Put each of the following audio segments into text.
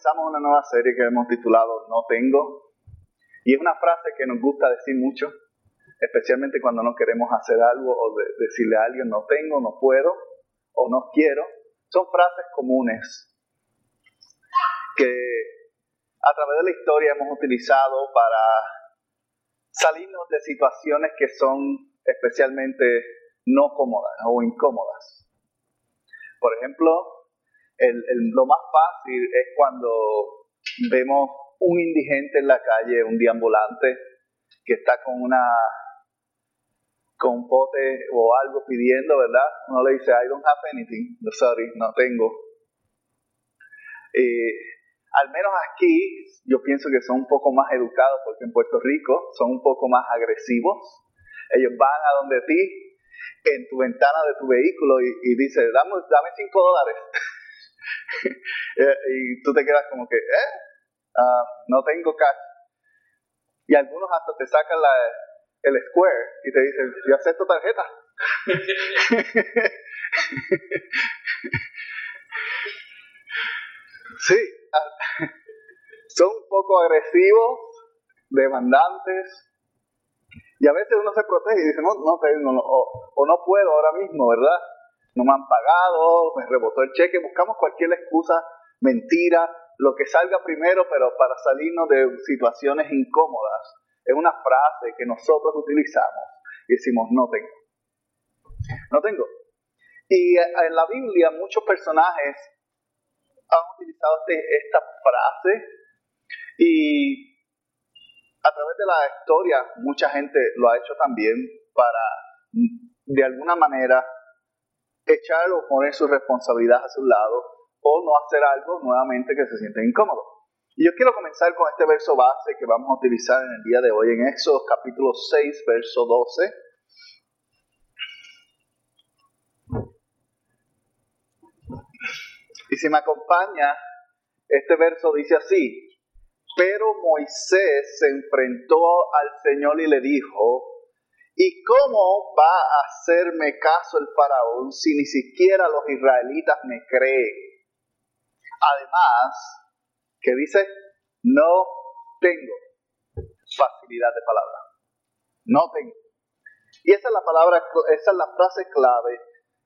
Comenzamos una nueva serie que hemos titulado No tengo. Y es una frase que nos gusta decir mucho, especialmente cuando no queremos hacer algo o decirle a alguien no tengo, no puedo o no quiero. Son frases comunes que a través de la historia hemos utilizado para salirnos de situaciones que son especialmente no cómodas o incómodas. Por ejemplo, lo más fácil es cuando vemos un indigente en la calle, un deambulante, que está con una con un pote o algo pidiendo, ¿verdad? Uno le dice, I don't have anything, sorry, no tengo. al menos aquí, yo pienso que son un poco más educados, porque en Puerto Rico son un poco más agresivos. Ellos van a donde ti, en tu ventana de tu vehículo, y, y dicen, dame, dame cinco dólares. Y tú te quedas como que, ¿eh? Ah, no tengo cash. Y algunos hasta te sacan la, el square y te dicen, yo acepto tarjeta. sí, ah, son un poco agresivos, demandantes, y a veces uno se protege y dice, no, no tengo, o, o no puedo ahora mismo, ¿verdad? No me han pagado, me rebotó el cheque, buscamos cualquier excusa, mentira, lo que salga primero, pero para salirnos de situaciones incómodas. Es una frase que nosotros utilizamos y decimos, no tengo. No tengo. Y eh, en la Biblia muchos personajes han utilizado este, esta frase y a través de la historia mucha gente lo ha hecho también para de alguna manera echar o poner su responsabilidad a su lado o no hacer algo nuevamente que se siente incómodo. Y yo quiero comenzar con este verso base que vamos a utilizar en el día de hoy en Éxodo capítulo 6, verso 12. Y si me acompaña, este verso dice así, pero Moisés se enfrentó al Señor y le dijo, ¿Y cómo va a hacerme caso el faraón si ni siquiera los israelitas me creen? Además, que dice, no tengo facilidad de palabra. No tengo. Y esa es la palabra, esa es la frase clave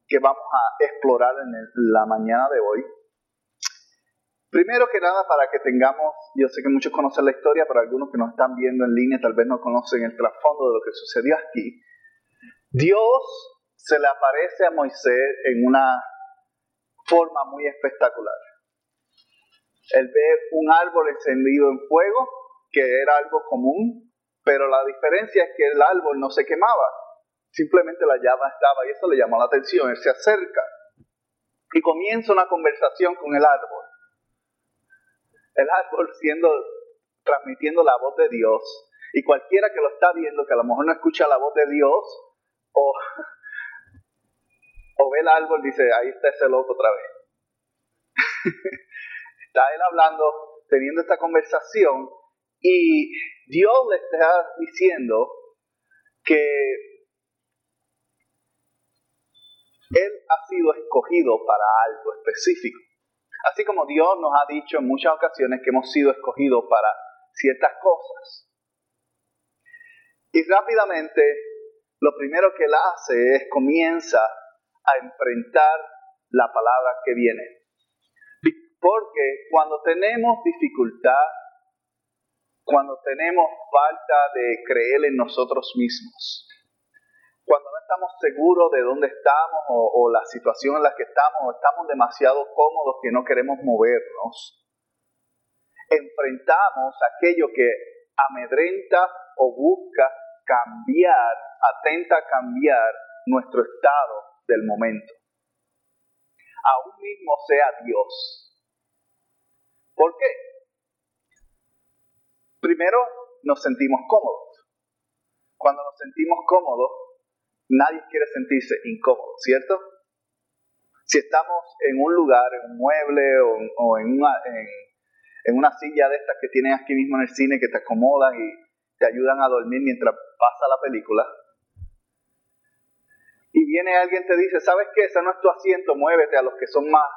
que vamos a explorar en la mañana de hoy. Primero que nada, para que tengamos, yo sé que muchos conocen la historia, pero algunos que nos están viendo en línea tal vez no conocen el trasfondo de lo que sucedió aquí. Dios se le aparece a Moisés en una forma muy espectacular. Él ve un árbol encendido en fuego, que era algo común, pero la diferencia es que el árbol no se quemaba, simplemente la llama estaba y eso le llamó la atención. Él se acerca y comienza una conversación con el árbol el árbol siendo, transmitiendo la voz de Dios. Y cualquiera que lo está viendo, que a lo mejor no escucha la voz de Dios, o, o ve el árbol, dice, ahí está ese loco otra vez. está él hablando, teniendo esta conversación, y Dios le está diciendo que él ha sido escogido para algo específico. Así como Dios nos ha dicho en muchas ocasiones que hemos sido escogidos para ciertas cosas. Y rápidamente, lo primero que Él hace es comienza a enfrentar la palabra que viene. Porque cuando tenemos dificultad, cuando tenemos falta de creer en nosotros mismos, cuando no estamos seguros de dónde estamos o, la situación en la que estamos, o estamos demasiado cómodos que no queremos movernos, enfrentamos aquello que amedrenta o busca cambiar, atenta a cambiar nuestro estado del momento. Aún mismo sea Dios. ¿Por qué? Primero, nos sentimos cómodos. Cuando nos sentimos cómodos, nadie quiere sentirse incómodo, ¿cierto? Si estamos en un lugar, en un mueble o, en, una, en, una silla de estas que tienen aquí mismo en el cine que te acomodan y te ayudan a dormir mientras pasa la película, y viene alguien y te dice, ¿sabes qué? Ese no es tu asiento, muévete a los que son más,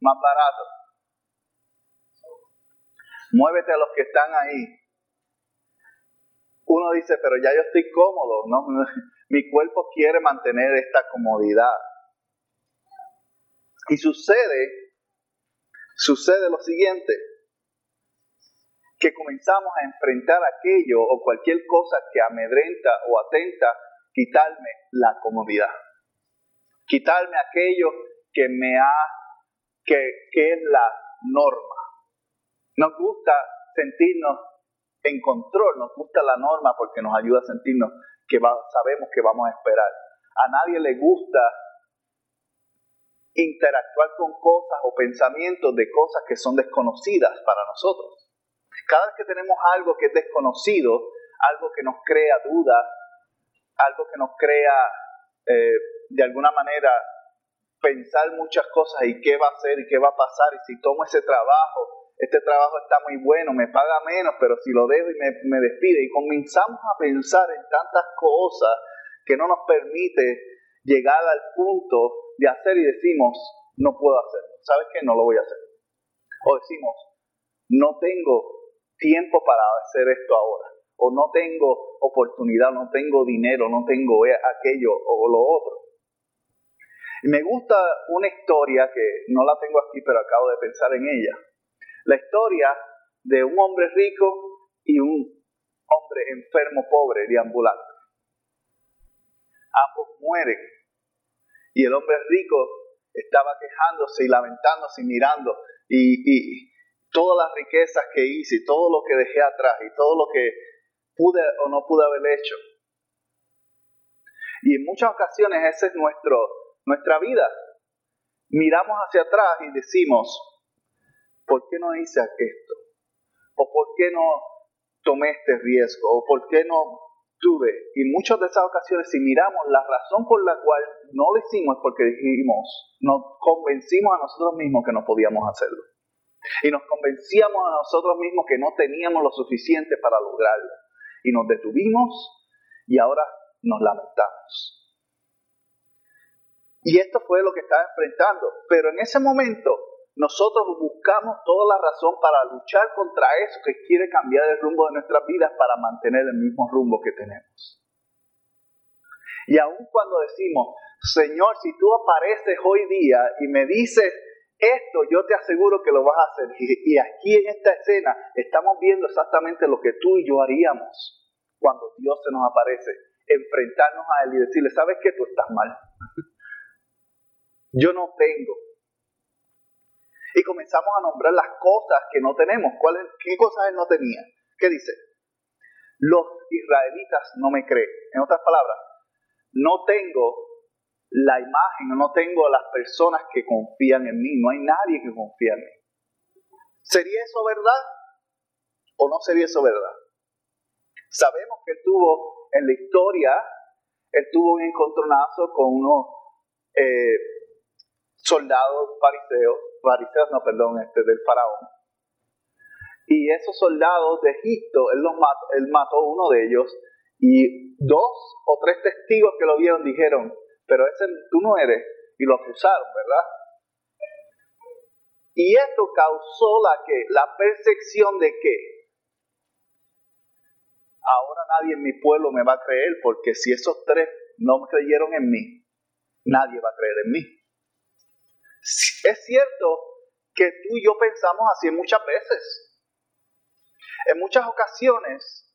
más baratos. Muévete a los que están ahí. Uno dice, pero ya yo estoy cómodo, ¿no? Mi cuerpo quiere mantener esta comodidad. Y sucede, sucede lo siguiente, que comenzamos a enfrentar aquello o cualquier cosa que amedrenta o atenta quitarme la comodidad, quitarme aquello que me ha, que, que es la norma. Nos gusta sentirnos en control, nos gusta la norma porque nos ayuda a sentirnos que sabemos que vamos a esperar. A nadie le gusta interactuar con cosas o pensamientos de cosas que son desconocidas para nosotros. Cada vez que tenemos algo que es desconocido, algo que nos crea dudas, algo que nos crea eh, de alguna manera pensar muchas cosas y qué va a hacer y qué va a pasar y si tomo ese trabajo, este trabajo está muy bueno, me paga menos, pero si lo dejo y me, me despide y comenzamos a pensar en tantas cosas que no nos permite llegar al punto de hacer y decimos, no puedo hacerlo, ¿sabes qué? No lo voy a hacer. O decimos, no tengo tiempo para hacer esto ahora o no tengo oportunidad, no tengo dinero, no tengo e, aquello o lo otro. me gusta una historia que no la tengo aquí, pero acabo de pensar en ella. La historia de un hombre rico y un hombre enfermo, pobre, deambulante. Ambos mueren. Y el hombre rico estaba quejándose y lamentándose y mirando. Y, todas las riquezas que hice, y todo lo que dejé atrás, y todo lo que pude o no pude haber hecho. Y en muchas ocasiones esa es nuestro, nuestra vida. Miramos hacia atrás y decimos, ¿por qué no hice esto? ¿O por qué no tomé este riesgo? ¿O por qué no tuve? Y muchas de esas ocasiones, si miramos la razón por la cual no lo hicimos es porque dijimos, nos convencimos a nosotros mismos que no podíamos hacerlo. Y nos convencíamos a nosotros mismos que no teníamos lo suficiente para lograrlo y nos detuvimos y ahora nos lamentamos. Y esto fue lo que estaba enfrentando. Pero en ese momento nosotros buscamos toda la razón para luchar contra eso que quiere cambiar el rumbo de nuestras vidas para mantener el mismo rumbo que tenemos. Y aun cuando decimos, Señor, si tú apareces hoy día y me dices esto yo te aseguro que lo vas a hacer. Y, aquí en esta escena estamos viendo exactamente lo que tú y yo haríamos cuando Dios se nos aparece. Enfrentarnos a Él y decirle, ¿sabes qué? Tú estás mal. Yo no tengo. Y comenzamos a nombrar las cosas que no tenemos. ¿Cuáles, ¿Qué cosas Él no tenía? ¿Qué dice? Los israelitas no me creen. En otras palabras, no tengo la imagen, no tengo las personas que confían en mí, no hay nadie que confía en mí. ¿Sería eso verdad o no sería eso verdad? Sabemos que él tuvo en la historia, él tuvo un encontronazo con unos eh, soldados fariseos, fariseos, no, perdón, este, del faraón. Y esos soldados de Egipto, él, los mató, él mató uno de ellos y dos o tres testigos que lo vieron dijeron, pero ese tú no eres, y lo acusaron, ¿verdad? Y esto causó la que la percepción de que ahora nadie en mi pueblo me va a creer, porque si esos tres no creyeron en mí, nadie va a creer en mí. Es cierto que tú y yo pensamos así muchas veces. En muchas ocasiones,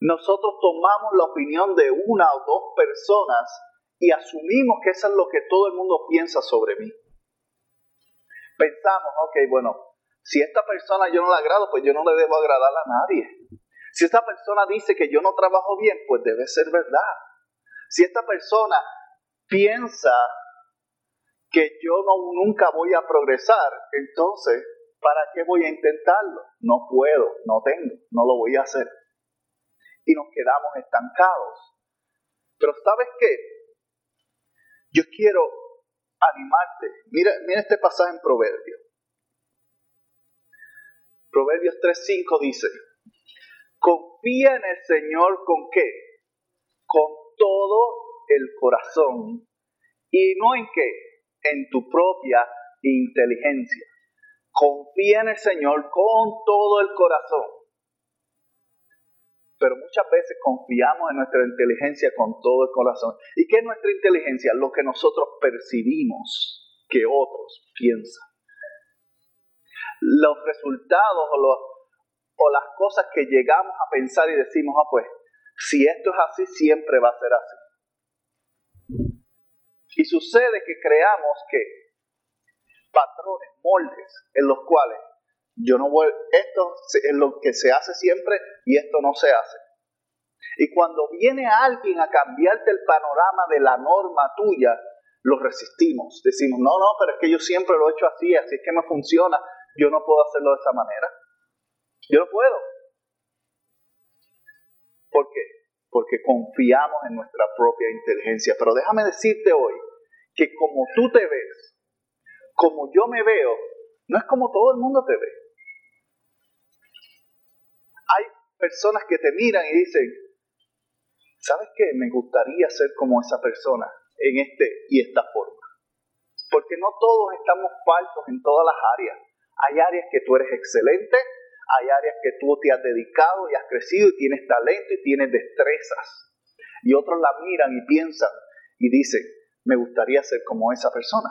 nosotros tomamos la opinión de una o dos personas y asumimos que eso es lo que todo el mundo piensa sobre mí. Pensamos, ok, bueno, si esta persona yo no la agrado, pues yo no le debo agradar a nadie. Si esta persona dice que yo no trabajo bien, pues debe ser verdad. Si esta persona piensa que yo no, nunca voy a progresar, entonces ¿Para qué voy a intentarlo? No puedo, no tengo, no lo voy a hacer. Y nos quedamos estancados. Pero ¿sabes qué? Yo quiero animarte. Mira, mira este pasaje en Proverbios. Proverbios 3.5 dice, confía en el Señor con qué? Con todo el corazón y no en qué? En tu propia inteligencia. Confía en el Señor con todo el corazón. Pero muchas veces confiamos en nuestra inteligencia con todo el corazón. ¿Y qué es nuestra inteligencia? Lo que nosotros percibimos que otros piensan. Los resultados o, las cosas que llegamos a pensar y decimos, ah, pues, si esto es así, siempre va a ser así. Y sucede que creamos que patrones, moldes en los cuales yo no voy, esto es lo que se hace siempre y esto no se hace. Y cuando viene alguien a cambiarte el panorama de la norma tuya, lo resistimos. Decimos, no, no, pero es que yo siempre lo he hecho así, así es que me funciona, yo no puedo hacerlo de esa manera. Yo no puedo. ¿Por qué? Porque confiamos en nuestra propia inteligencia. Pero déjame decirte hoy que como tú te ves, como yo me veo, no es como todo el mundo te ve. Hay personas que te miran y dicen, ¿sabes qué? Me gustaría ser como esa persona en este y esta forma. Porque no todos estamos faltos en todas las áreas. Hay áreas que tú eres excelente, hay áreas que tú te has dedicado y has crecido y tienes talento y tienes destrezas. Y otros la miran y piensan y dicen, me gustaría ser como esa persona.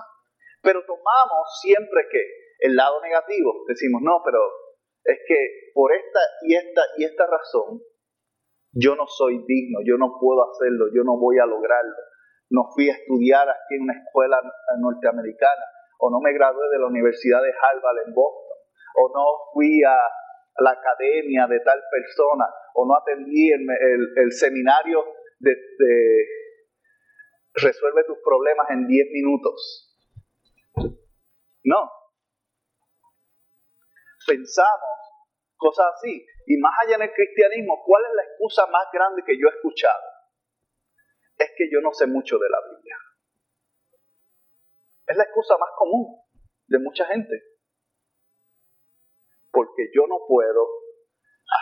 Pero tomamos siempre que el lado negativo, decimos, no, pero es que por esta y esta y esta razón, yo no soy digno, yo no puedo hacerlo, yo no voy a lograrlo. No fui a estudiar aquí en una escuela norteamericana, o no me gradué de la Universidad de Harvard en Boston, o no fui a la academia de tal persona, o no atendí el, seminario de, de resuelve tus problemas en 10 minutos. No. Pensamos cosas así. Y más allá en el cristianismo, ¿cuál es la excusa más grande que yo he escuchado? Es que yo no sé mucho de la Biblia. Es la excusa más común de mucha gente. Porque yo no puedo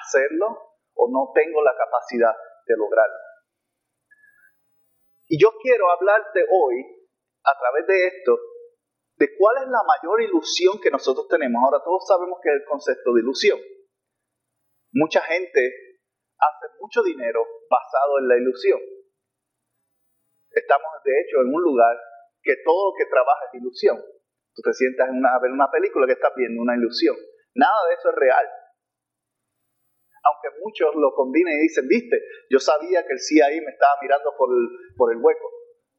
hacerlo o no tengo la capacidad de lograrlo. Y yo quiero hablarte hoy, a través de esto, de cuál es la mayor ilusión que nosotros tenemos. Ahora todos sabemos que es el concepto de ilusión. Mucha gente hace mucho dinero basado en la ilusión. Estamos de hecho en un lugar que todo lo que trabaja es ilusión. Tú te sientas a ver una película que estás viendo una ilusión. Nada de eso es real. Aunque muchos lo combinen y dicen, viste, yo sabía que el CIA me estaba mirando por el, por el hueco.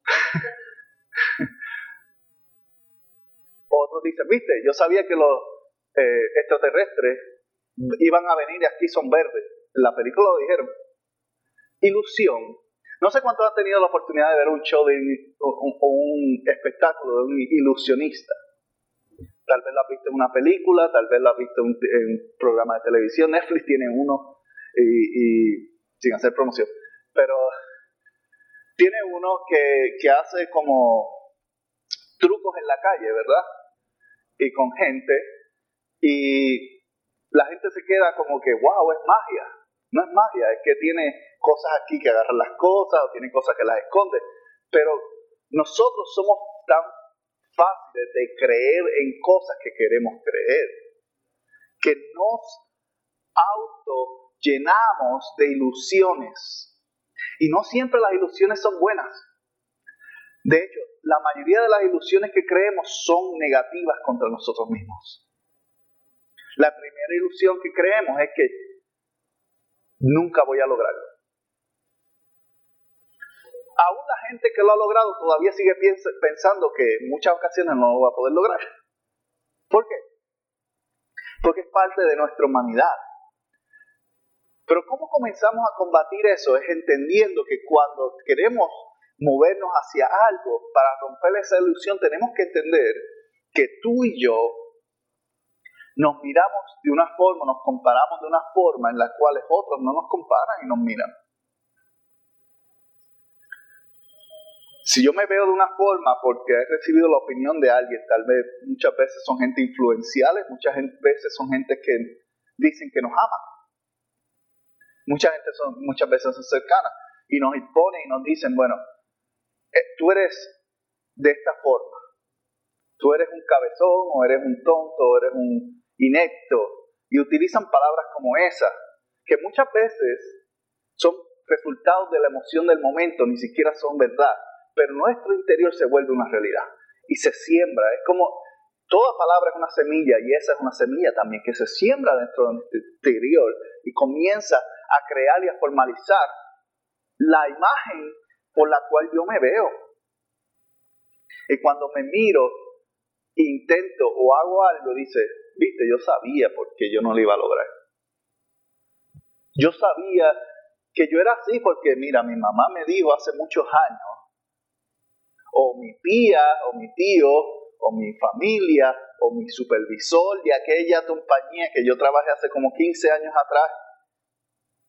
Otros dicen, viste, yo sabía que los eh, extraterrestres iban a venir y aquí son verdes. En la película lo dijeron. Ilusión. No sé cuántos han tenido la oportunidad de ver un show de o un, espectáculo de un ilusionista. Tal vez lo has visto en una película, tal vez lo has visto en un, programa de televisión. Netflix tiene uno y, sin hacer promoción. Pero tiene uno que, que hace como trucos en la calle, ¿verdad? y con gente y la gente se queda como que, wow, es magia. No es magia, es que tiene cosas aquí que agarran las cosas o tiene cosas que las esconde. Pero nosotros somos tan fáciles de creer en cosas que queremos creer, que nos auto llenamos de ilusiones. Y no siempre las ilusiones son buenas. De hecho, la mayoría de las ilusiones que creemos son negativas contra nosotros mismos. La primera ilusión que creemos es que nunca voy a lograrlo. Aún la gente que lo ha logrado todavía sigue pensando que en muchas ocasiones no lo va a poder lograr. ¿Por qué? Porque es parte de nuestra humanidad. Pero ¿cómo comenzamos a combatir eso? Es entendiendo que cuando queremos movernos hacia algo, para romper esa ilusión, tenemos que entender que tú y yo nos miramos de una forma, nos comparamos de una forma en la cual otros no nos comparan y nos miran. Si yo me veo de una forma porque he recibido la opinión de alguien, tal vez muchas veces son gente influenciales, muchas veces son gente que dicen que nos aman. Mucha gente son, muchas veces son cercanas y nos imponen y nos dicen, bueno, eh, tú eres de esta forma, tú eres un cabezón o eres un tonto o eres un inepto y utilizan palabras como esa, que muchas veces son resultados de la emoción del momento, ni siquiera son verdad pero nuestro interior se vuelve una realidad y se siembra. Es como toda palabra es una semilla y esa es una semilla también que se siembra dentro de nuestro interior y comienza a crear y a formalizar la imagen por la cual yo me veo. Y cuando me miro, intento o hago algo, dice, viste, yo sabía porque yo no lo iba a lograr. Yo sabía que yo era así porque, mira, mi mamá me dijo hace muchos años o mi tía, o mi tío, o mi familia, o mi supervisor de aquella compañía que yo trabajé hace como 15 años atrás,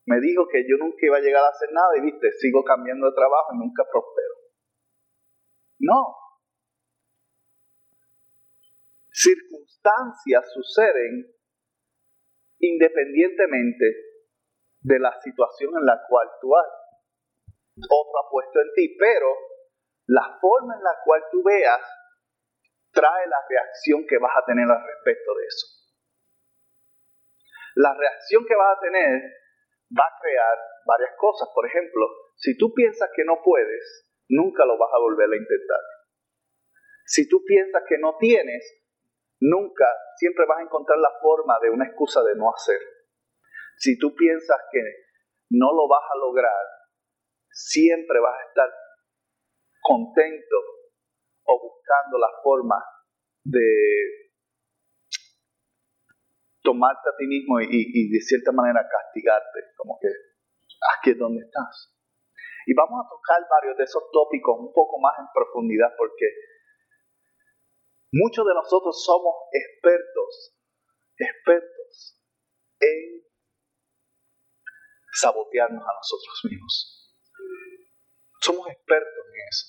me dijo que yo nunca iba a llegar a hacer nada y viste, sigo cambiando de trabajo y nunca prospero. No. Circunstancias suceden independientemente de la situación en la cual tú has. Otro ha puesto en ti, pero la forma en la cual tú veas trae la reacción que vas a tener al respecto de eso. La reacción que vas a tener va a crear varias cosas. Por ejemplo, si tú piensas que no puedes, nunca lo vas a volver a intentar. Si tú piensas que no tienes, nunca, siempre vas a encontrar la forma de una excusa de no hacer. Si tú piensas que no lo vas a lograr, siempre vas a estar contento o buscando la forma de tomarte a ti mismo y, de cierta manera castigarte, como que aquí es donde estás. Y vamos a tocar varios de esos tópicos un poco más en profundidad porque muchos de nosotros somos expertos, expertos en sabotearnos a nosotros mismos. Somos expertos en eso.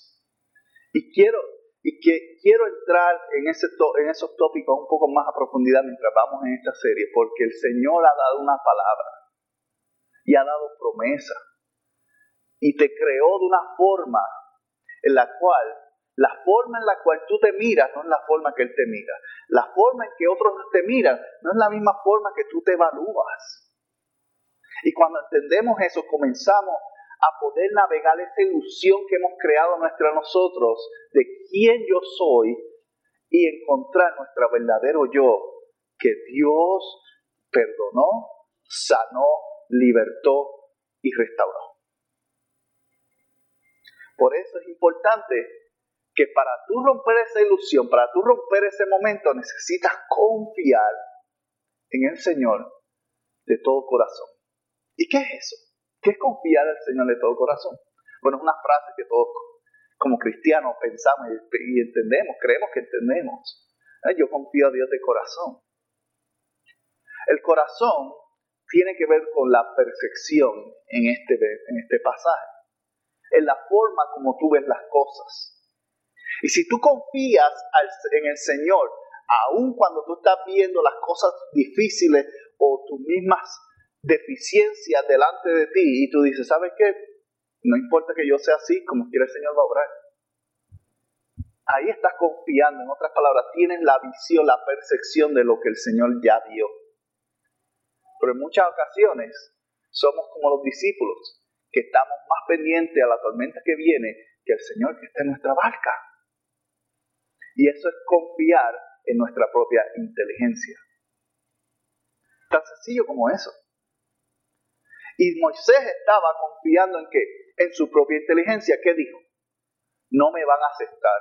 Y quiero, y que quiero entrar en, en esos tópicos un poco más a profundidad mientras vamos en esta serie, porque el Señor ha dado una palabra y ha dado promesa y te creó de una forma en la cual la forma en la cual tú te miras no es la forma que Él te mira. La forma en que otros te miran no es la misma forma que tú te evalúas. Y cuando entendemos eso, comenzamos a poder navegar esa ilusión que hemos creado nuestra nosotros de quién yo soy y encontrar nuestro verdadero yo que Dios perdonó, sanó, libertó y restauró. Por eso es importante que para tú romper esa ilusión, para tú romper ese momento, necesitas confiar en el Señor de todo corazón. ¿Y qué es eso? ¿Qué es confiar al Señor de todo corazón? Bueno, es una frase que todos como cristianos pensamos y entendemos, creemos que entendemos. Yo confío a Dios de corazón. El corazón tiene que ver con la perfección en este, en este pasaje, en la forma como tú ves las cosas. Y si tú confías en el Señor, aun cuando tú estás viendo las cosas difíciles o tus mismas deficiencia delante de ti y tú dices, ¿sabes qué? No importa que yo sea así, como quiere el Señor va a obrar. Ahí estás confiando, en otras palabras, tienes la visión, la percepción de lo que el Señor ya dio. Pero en muchas ocasiones somos como los discípulos, que estamos más pendientes a la tormenta que viene que el Señor que está en nuestra barca. Y eso es confiar en nuestra propia inteligencia. Tan sencillo como eso. Y Moisés estaba confiando en que, en su propia inteligencia, ¿qué dijo? No me van a aceptar.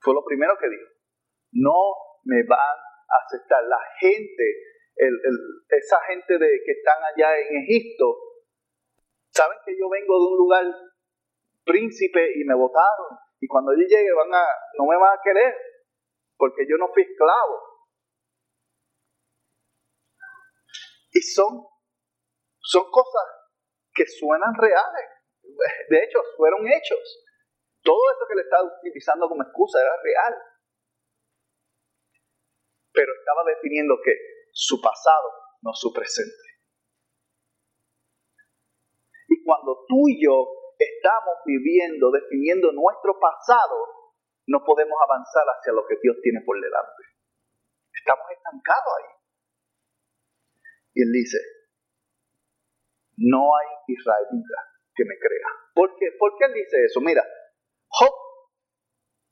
Fue lo primero que dijo. No me van a aceptar. La gente, esa gente de, que están allá en Egipto, saben que yo vengo de un lugar príncipe y me votaron. Y cuando yo llegue van a, no me van a querer, porque yo no fui esclavo. son, son cosas que suenan reales. De hecho, fueron hechos. Todo eso que le estaba utilizando como excusa era real. Pero estaba definiendo que su pasado, no su presente. Y cuando tú y yo estamos viviendo, definiendo nuestro pasado, no podemos avanzar hacia lo que Dios tiene por delante. Estamos estancados ahí. Y él dice, no hay israelita que me crea. ¿Por qué? ¿Por qué él dice eso? Mira, Job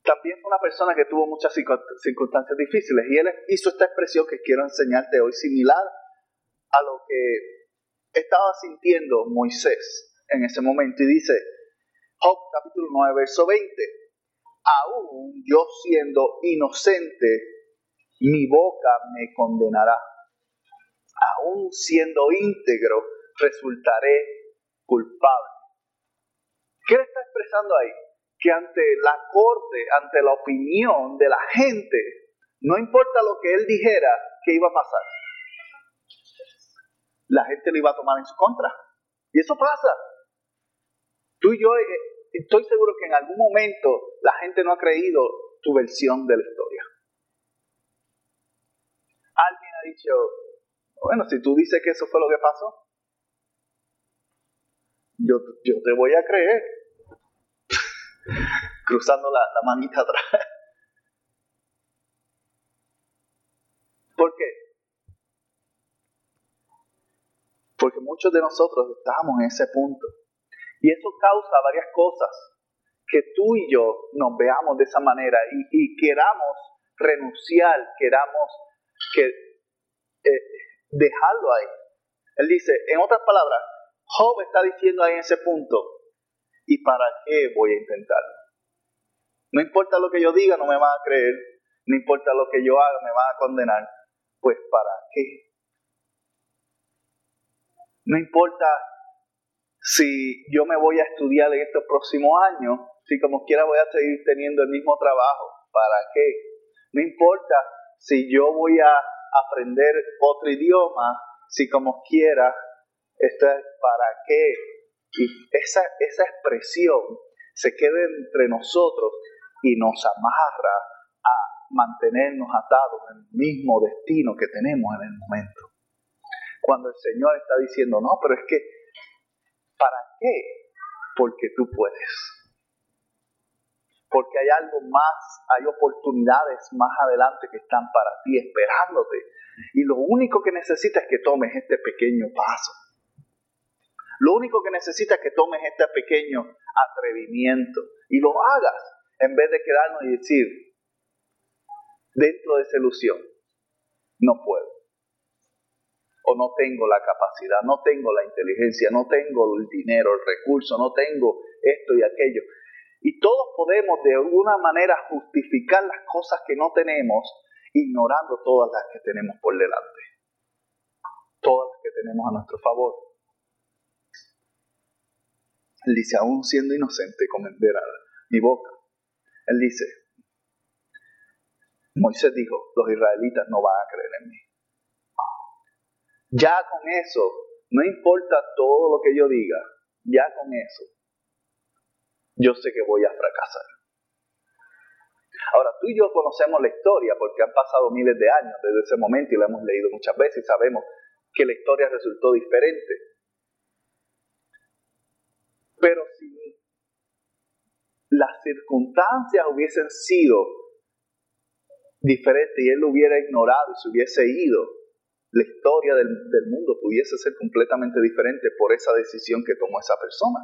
también fue una persona que tuvo muchas circunstancias difíciles y él hizo esta expresión que quiero enseñarte hoy, similar a lo que estaba sintiendo Moisés en ese momento. Y dice, Job capítulo 9, verso 20, aún yo siendo inocente, mi boca me condenará. Aún siendo íntegro, resultaré culpable. ¿Qué está expresando ahí? que ante la corte, ante la opinión de la gente, no importa lo que él dijera, que iba a pasar. La gente lo iba a tomar en su contra. Y eso pasa. Tú y yo eh, estoy seguro que en algún momento la gente no ha creído tu versión de la historia. Alguien ha dicho, bueno, si tú dices que eso fue lo que pasó, yo, yo te voy a creer cruzando la, manita atrás. ¿Por qué? Porque muchos de nosotros estamos en ese punto. Y eso causa varias cosas. Que tú y yo nos veamos de esa manera y, queramos renunciar, queramos que, eh, dejarlo ahí. Él dice, en otras palabras, Job está diciendo ahí en ese punto, ¿Y para qué voy a intentarlo? No importa lo que yo diga, no me van a creer. No importa lo que yo haga, me van a condenar. Pues ¿para qué? No importa si yo me voy a estudiar en estos próximos años, si como quiera voy a seguir teniendo el mismo trabajo. ¿Para qué? No importa si yo voy a aprender otro idioma, si como quiera, esto es para qué y esa, esa expresión se queda entre nosotros y nos amarra a mantenernos atados en el mismo destino que tenemos en el momento. Cuando el Señor está diciendo, no, pero es que, ¿para qué? Porque tú puedes. Porque hay algo más, hay oportunidades más adelante que están para ti esperándote. Y lo único que necesitas es que tomes este pequeño paso. Lo único que necesitas es que tomes este pequeño atrevimiento y lo hagas en vez de quedarnos y decir, dentro de esa ilusión, no puedo. O no tengo la capacidad, no tengo la inteligencia, no tengo el dinero, el recurso, no tengo esto y aquello. Y todos podemos de alguna manera justificar las cosas que no tenemos ignorando todas las que tenemos por delante. Todas las que tenemos a nuestro favor. Él dice, aún siendo inocente, comenderá mi boca. Él dice, Moisés dijo, los israelitas no van a creer en mí. Ya con eso, no importa todo lo que yo diga, ya con eso, yo sé que voy a fracasar. Ahora, tú y yo conocemos la historia porque han pasado miles de años desde ese momento y la hemos leído muchas veces y sabemos que la historia resultó diferente. Pero si las circunstancias hubiesen sido diferentes y él lo hubiera ignorado y se hubiese ido, la historia del, mundo pudiese ser completamente diferente por esa decisión que tomó esa persona.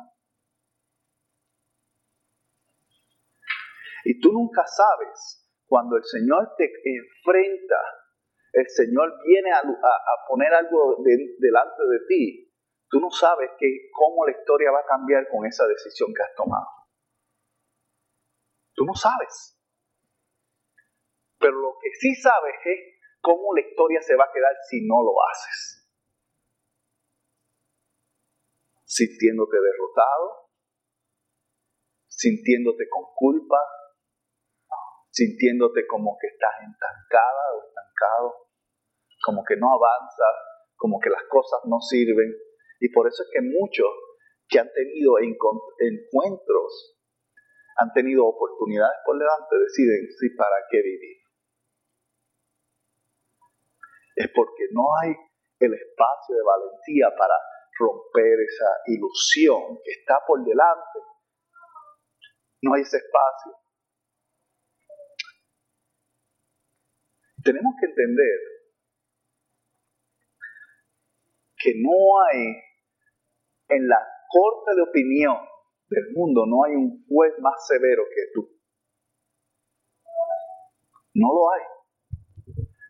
Y tú nunca sabes cuando el Señor te enfrenta, el Señor viene a, poner algo delante de ti Tú no sabes cómo la historia va a cambiar con esa decisión que has tomado. Tú no sabes. Pero lo que sí sabes es cómo la historia se va a quedar si no lo haces. Sintiéndote derrotado, sintiéndote con culpa, sintiéndote como que estás estancada o estancado, como que no avanzas, como que las cosas no sirven. Y por eso es que muchos que han tenido encuentros, han tenido oportunidades por delante, deciden, sí, ¿para qué vivir? Es porque no hay el espacio de valentía para romper esa ilusión que está por delante. No hay ese espacio. Tenemos que entender que no hay en la corte de opinión del mundo, no hay un juez más severo que tú. No lo hay.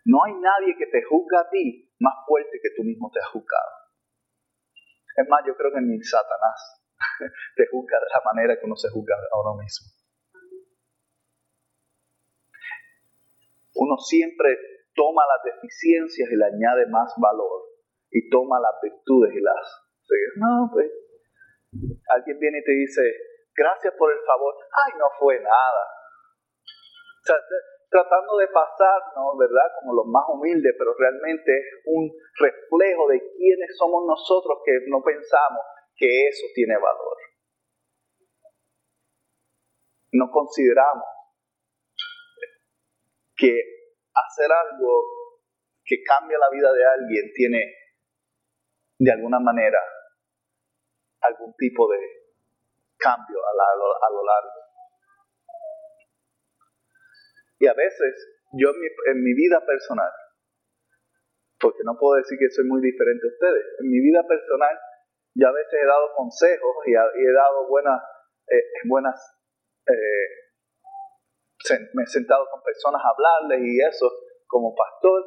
No hay nadie que te juzga a ti más fuerte que tú mismo te has juzgado. Es más, yo creo que ni Satanás te juzga de la manera que uno se juzga a uno mismo. Uno siempre toma las deficiencias y le añade más valor y toma las virtudes y las... No, pues alguien viene y te dice, gracias por el favor. Ay, no fue nada. O sea, tratando de pasarnos, ¿verdad? Como los más humildes, pero realmente es un reflejo de quiénes somos nosotros que no pensamos que eso tiene valor. No consideramos que hacer algo que cambia la vida de alguien tiene de alguna manera algún tipo de cambio a, lo largo. Y a veces yo en mi, vida personal, porque no puedo decir que soy muy diferente a ustedes, en mi vida personal yo a veces he dado consejos y, he dado buenas, eh, buenas eh, me he sentado con personas a hablarles y eso como pastor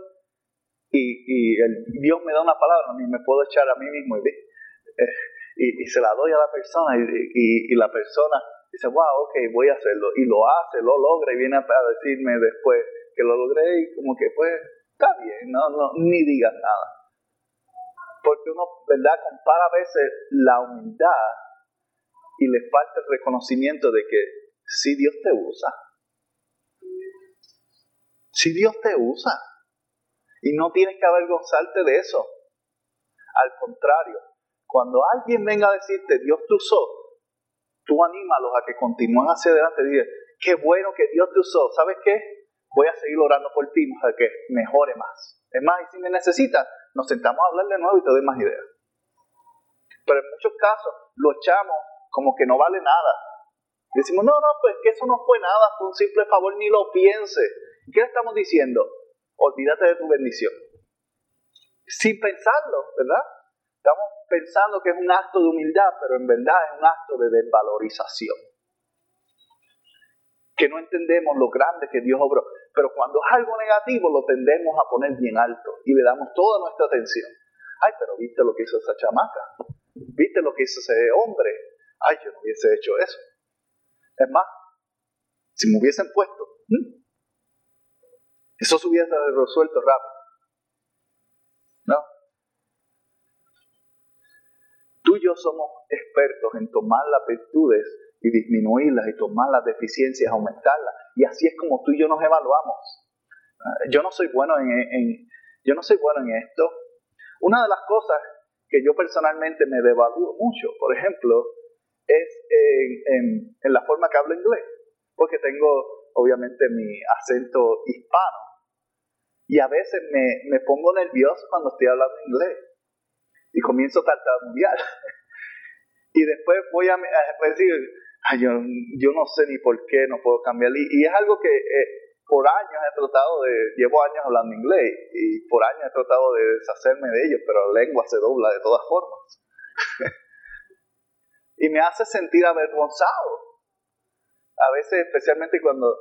y, el, Dios me da una palabra, y me puedo echar a mí mismo y, eh, y, se la doy a la persona y, la persona dice, wow, ok, voy a hacerlo. Y lo hace, lo logra y viene a decirme después que lo logré y como que pues está bien, no, no, ni digas nada. Porque uno, ¿verdad? Compara a veces la humildad y le falta el reconocimiento de que si Dios te usa, si Dios te usa, y no tienes que avergonzarte de eso. Al contrario, cuando alguien venga a decirte, Dios te usó, tú anímalos a que continúen hacia adelante y dices, qué bueno que Dios te usó. ¿Sabes qué? Voy a seguir orando por ti para que mejore más. Es más, y si me necesitas, nos sentamos a hablar de nuevo y te doy más ideas. Pero en muchos casos lo echamos como que no vale nada. Decimos, no, no, pues que eso no fue nada, fue un simple favor, ni lo piense. ¿Qué le estamos diciendo? olvídate de tu bendición. Sin pensarlo, ¿verdad? Estamos pensando que es un acto de humildad, pero en verdad es un acto de desvalorización. Que no entendemos lo grande que Dios obró. Pero cuando es algo negativo lo tendemos a poner bien alto y le damos toda nuestra atención. Ay, pero viste lo que hizo esa chamaca. Viste lo que hizo ese hombre. Ay, yo no hubiese hecho eso. Es más, si me hubiesen puesto, eso se hubiese resuelto rápido. ¿No? Tú y yo somos expertos en tomar las virtudes y disminuirlas y tomar las deficiencias, aumentarlas. Y así es como tú y yo nos evaluamos. Yo no soy bueno en, yo no soy bueno en esto. Una de las cosas que yo personalmente me devalúo mucho, por ejemplo, es en, en la forma que hablo inglés, porque tengo obviamente mi acento hispano y a veces me, pongo nervioso cuando estoy hablando inglés y comienzo a tartamudear. y después voy a, decir, yo, yo, no sé ni por qué no puedo cambiar. Y, es algo que eh, por años he tratado de, llevo años hablando inglés y por años he tratado de deshacerme de ellos, pero la lengua se dobla de todas formas. y me hace sentir avergonzado. A veces, especialmente cuando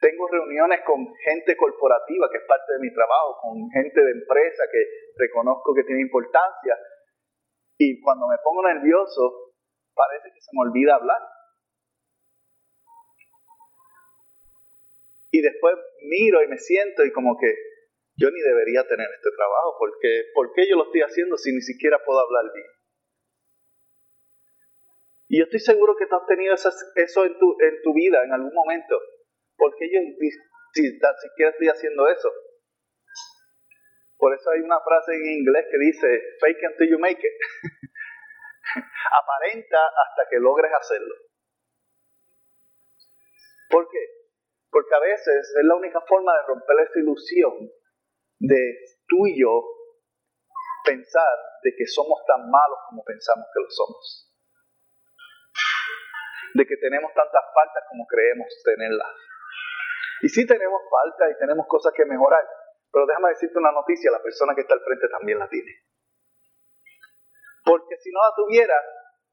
tengo reuniones con gente corporativa que es parte de mi trabajo, con gente de empresa que reconozco que tiene importancia. Y cuando me pongo nervioso, parece que se me olvida hablar. Y después miro y me siento y como que yo ni debería tener este trabajo, porque ¿por qué yo lo estoy haciendo si ni siquiera puedo hablar bien? Y yo estoy seguro que tú has tenido eso, en, tu, en tu vida en algún momento. ¿Por qué yo si, siquiera estoy haciendo eso? Por eso hay una frase en inglés que dice, fake until you make it. Aparenta hasta que logres hacerlo. ¿Por qué? Porque a veces es la única forma de romper esa ilusión de tú y yo pensar de que somos tan malos como pensamos que lo somos. De que tenemos tantas faltas como creemos tenerlas. Y sí tenemos faltas y tenemos cosas que mejorar, pero déjame decirte una noticia, la persona que está al frente también la tiene. Porque si no la tuviera,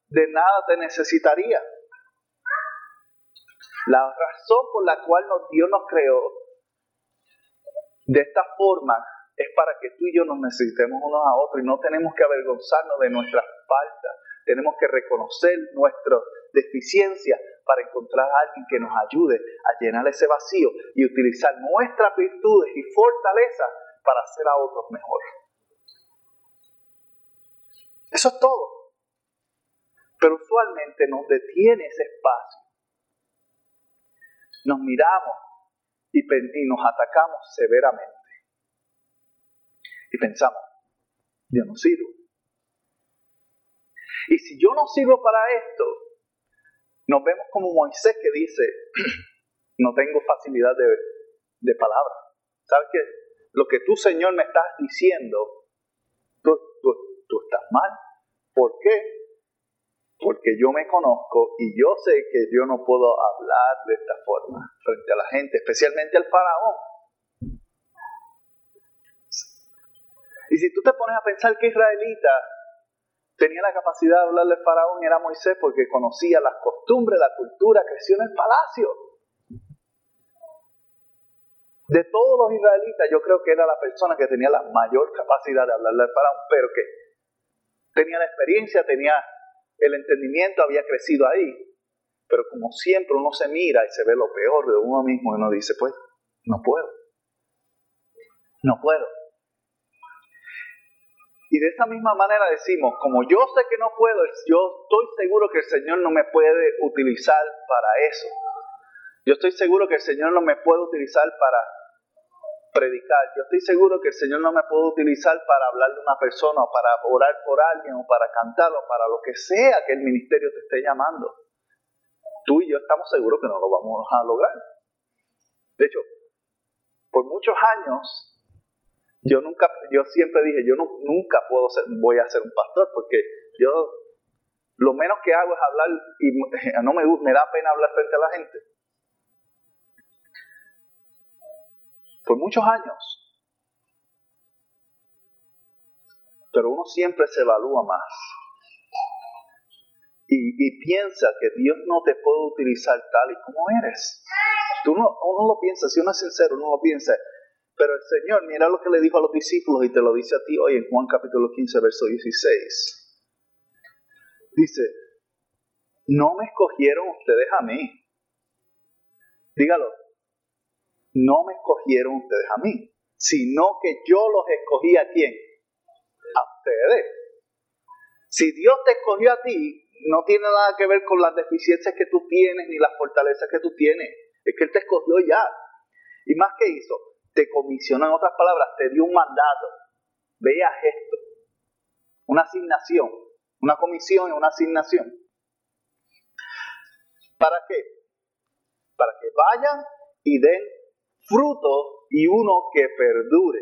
de nada te necesitaría. La razón por la cual Dios nos creó de esta forma es para que tú y yo nos necesitemos unos a otros y no tenemos que avergonzarnos de nuestras faltas. Tenemos que reconocer nuestras deficiencias para encontrar a alguien que nos ayude a llenar ese vacío y utilizar nuestras virtudes y fortalezas para hacer a otros mejor. Eso es todo. Pero usualmente nos detiene ese espacio. Nos miramos y, nos atacamos severamente. Y pensamos, yo no sirvo. Y si yo no sirvo para esto, nos vemos como Moisés que dice, no tengo facilidad de, de palabra. ¿Sabes qué? Lo que tú, Señor, me estás diciendo, tú, tú estás mal. ¿Por qué? Porque yo me conozco y yo sé que yo no puedo hablar de esta forma frente a la gente, especialmente al faraón. Y si tú te pones a pensar que israelita tenía la capacidad de hablarle al faraón era Moisés porque conocía las costumbres, la cultura, creció en el palacio. De todos los israelitas, yo creo que era la persona que tenía la mayor capacidad de hablarle al faraón, pero que tenía la experiencia, tenía el entendimiento, había crecido ahí. Pero como siempre uno se mira y se ve lo peor de uno mismo y uno dice, pues, no puedo. No puedo. Y de esa misma manera decimos, como yo sé que no puedo, yo estoy seguro que el Señor no me puede utilizar para eso. Yo estoy seguro que el Señor no me puede utilizar para predicar. Yo estoy seguro que el Señor no me puede utilizar para hablar de una persona o para orar por alguien o para cantar o para lo que sea que el ministerio te esté llamando. Tú y yo estamos seguros que no lo vamos a lograr. De hecho, por muchos años yo nunca, yo siempre dije, yo no, nunca puedo ser, voy a ser un pastor porque yo lo menos que hago es hablar y no me, me da pena hablar frente a la gente. Por muchos años. Pero uno siempre se evalúa más. Y, piensa que Dios no te puede utilizar tal y como eres. Tú no, uno lo piensa, si uno es sincero, uno lo piensa, pero el Señor, mira lo que le dijo a los discípulos y te lo dice a ti hoy en Juan capítulo 15, verso 16. Dice, no me escogieron ustedes a mí. Dígalo, no me escogieron ustedes a mí, sino que yo los escogí a quién? A ustedes. Si Dios te escogió a ti, no tiene nada que ver con las deficiencias que tú tienes ni las fortalezas que tú tienes. Es que Él te escogió ya. ¿Y más que hizo? Te comisionó, en otras palabras, te dio un mandato. Veas esto. Una asignación. Una comisión y una asignación. ¿Para qué? Para que vayan y den fruto y uno que perdure.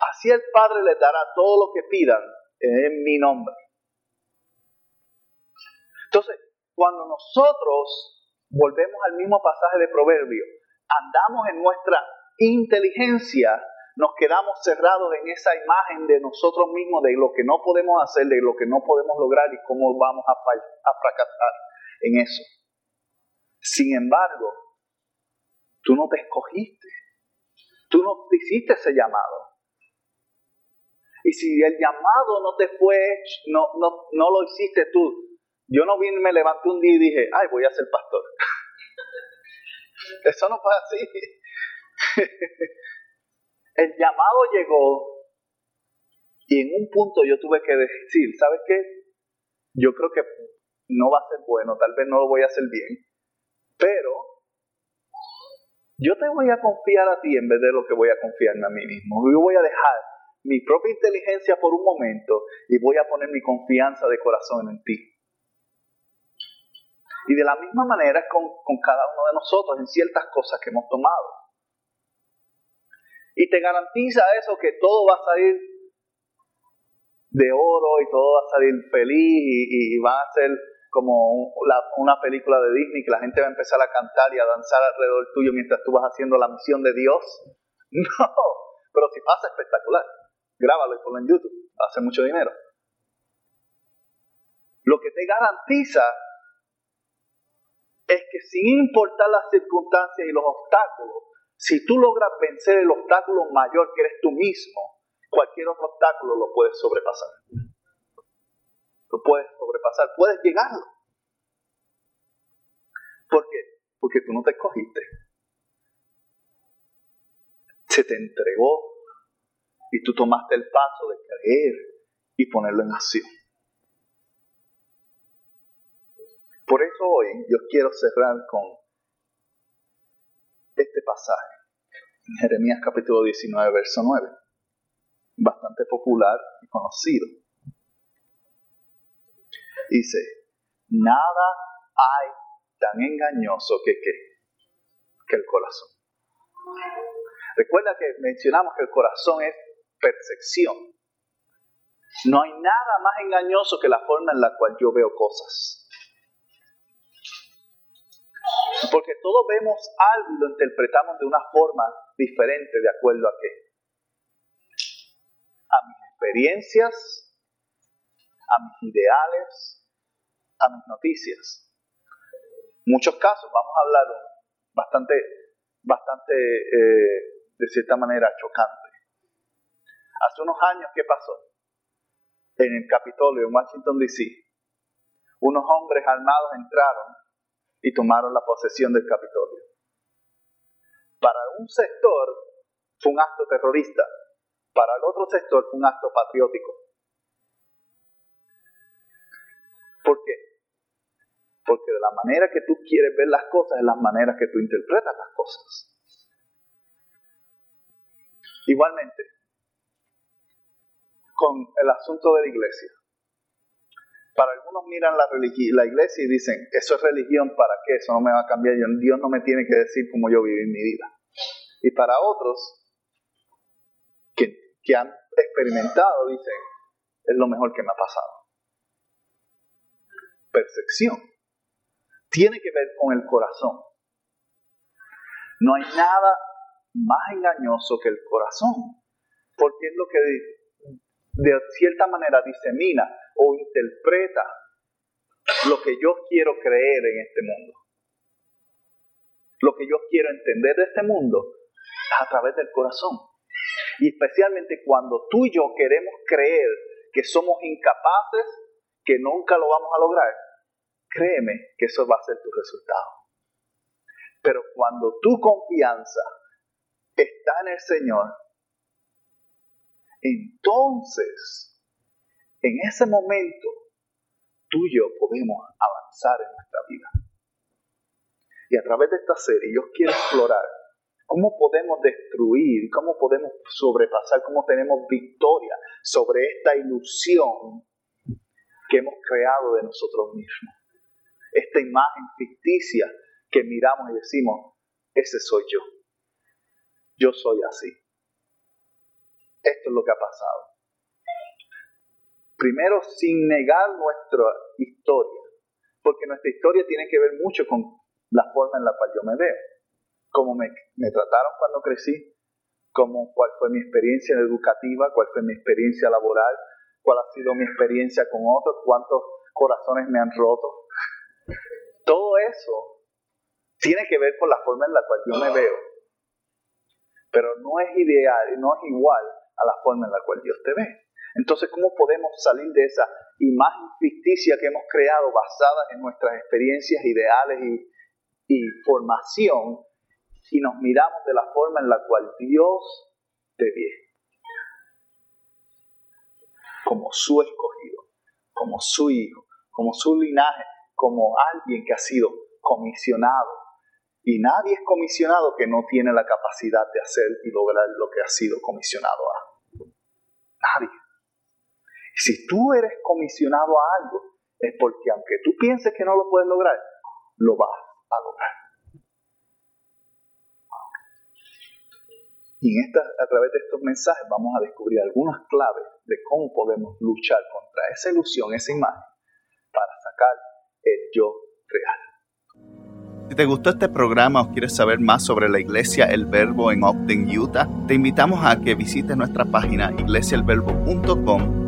Así el Padre les dará todo lo que pidan en mi nombre. Entonces, cuando nosotros volvemos al mismo pasaje de Proverbio, andamos en nuestra inteligencia nos quedamos cerrados en esa imagen de nosotros mismos, de lo que no podemos hacer, de lo que no podemos lograr y cómo vamos a, fracasar en eso. Sin embargo, tú no te escogiste, tú no te hiciste ese llamado. Y si el llamado no te fue no, no, no lo hiciste tú, yo no vine, me levanté un día y dije, ay, voy a ser pastor. Eso no fue así. el llamado llegó y en un punto yo tuve que decir, ¿sabes qué? Yo creo que no va a ser bueno, tal vez no lo voy a hacer bien, pero Yo te voy a confiar a ti en vez de lo que voy a confiarme a mí mismo. Yo voy a dejar mi propia inteligencia por un momento y voy a poner mi confianza de corazón en ti. Y de la misma manera con, con cada uno de nosotros en ciertas cosas que hemos tomado. Y te garantiza eso que todo va a salir de oro y todo va a salir feliz y, y, va a ser como una película de Disney que la gente va a empezar a cantar y a danzar alrededor tuyo mientras tú vas haciendo la misión de Dios. No, pero si pasa espectacular. Grábalo y ponlo en YouTube. Hace mucho dinero. Lo que te garantiza es que sin importar las circunstancias y los obstáculos, si tú logras vencer el obstáculo mayor que eres tú mismo, cualquier otro obstáculo lo puedes sobrepasar. Lo puedes sobrepasar, puedes llegarlo. ¿Por qué? Porque tú no te escogiste. Se te entregó y tú tomaste el paso de creer y ponerlo en acción. Por eso hoy yo quiero cerrar con este pasaje, Jeremías capítulo 19, verso 9, bastante popular y conocido. Dice, nada hay tan engañoso que, que el corazón. Recuerda que mencionamos que el corazón es percepción. No hay nada más engañoso que la forma en la cual yo veo cosas. Porque todos vemos algo y lo interpretamos de una forma diferente de acuerdo a qué. A mis experiencias, a mis ideales, a mis noticias. muchos casos, vamos a hablar bastante, bastante eh, de cierta manera chocante. Hace unos años, ¿qué pasó? En el Capitolio, en Washington, D.C., unos hombres armados entraron y tomaron la posesión del Capitolio. Para un sector fue un acto terrorista, para el otro sector fue un acto patriótico. ¿Por qué? Porque de la manera que tú quieres ver las cosas es la manera que tú interpretas las cosas. Igualmente, con el asunto de la iglesia. Para algunos miran la, la iglesia y dicen, eso es religión, ¿para qué? Eso no me va a cambiar, Dios no me tiene que decir cómo yo viví mi vida. Y para otros que, que han experimentado, dicen, es lo mejor que me ha pasado. Percepción. Tiene que ver con el corazón. No hay nada más engañoso que el corazón, porque es lo que de cierta manera disemina o interpreta lo que yo quiero creer en este mundo. Lo que yo quiero entender de este mundo a través del corazón. Y especialmente cuando tú y yo queremos creer que somos incapaces, que nunca lo vamos a lograr, créeme que eso va a ser tu resultado. Pero cuando tu confianza está en el Señor, entonces, en ese momento, tú y yo podemos avanzar en nuestra vida. Y a través de esta serie yo quiero explorar cómo podemos destruir, cómo podemos sobrepasar, cómo tenemos victoria sobre esta ilusión que hemos creado de nosotros mismos. Esta imagen ficticia que miramos y decimos, ese soy yo. Yo soy así. Esto es lo que ha pasado. Primero, sin negar nuestra historia, porque nuestra historia tiene que ver mucho con la forma en la cual yo me veo, cómo me, trataron cuando crecí, cómo, cuál fue mi experiencia educativa, cuál fue mi experiencia laboral, cuál ha sido mi experiencia con otros, cuántos corazones me han roto. Todo eso tiene que ver con la forma en la cual yo me veo. Pero no es ideal no es igual a la forma en la cual Dios te ve. Entonces, ¿cómo podemos salir de esa imagen ficticia que hemos creado basada en nuestras experiencias, ideales y, y formación y nos miramos de la forma en la cual Dios te ve? Como su escogido, como su hijo, como su linaje, como alguien que ha sido comisionado Y nadie es comisionado que no tiene la capacidad de hacer y lograr lo que ha sido comisionado a. Nadie. Si tú eres comisionado a algo, es porque aunque tú pienses que no lo puedes lograr, lo vas a lograr. Y en esta, a través de estos mensajes vamos a descubrir algunas claves de cómo podemos luchar contra esa ilusión, esa imagen, para sacar el yo real. Si te gustó este programa o quieres saber más sobre la iglesia El Verbo en Ogden, Utah, te invitamos a que visites nuestra página iglesiaelverbo.com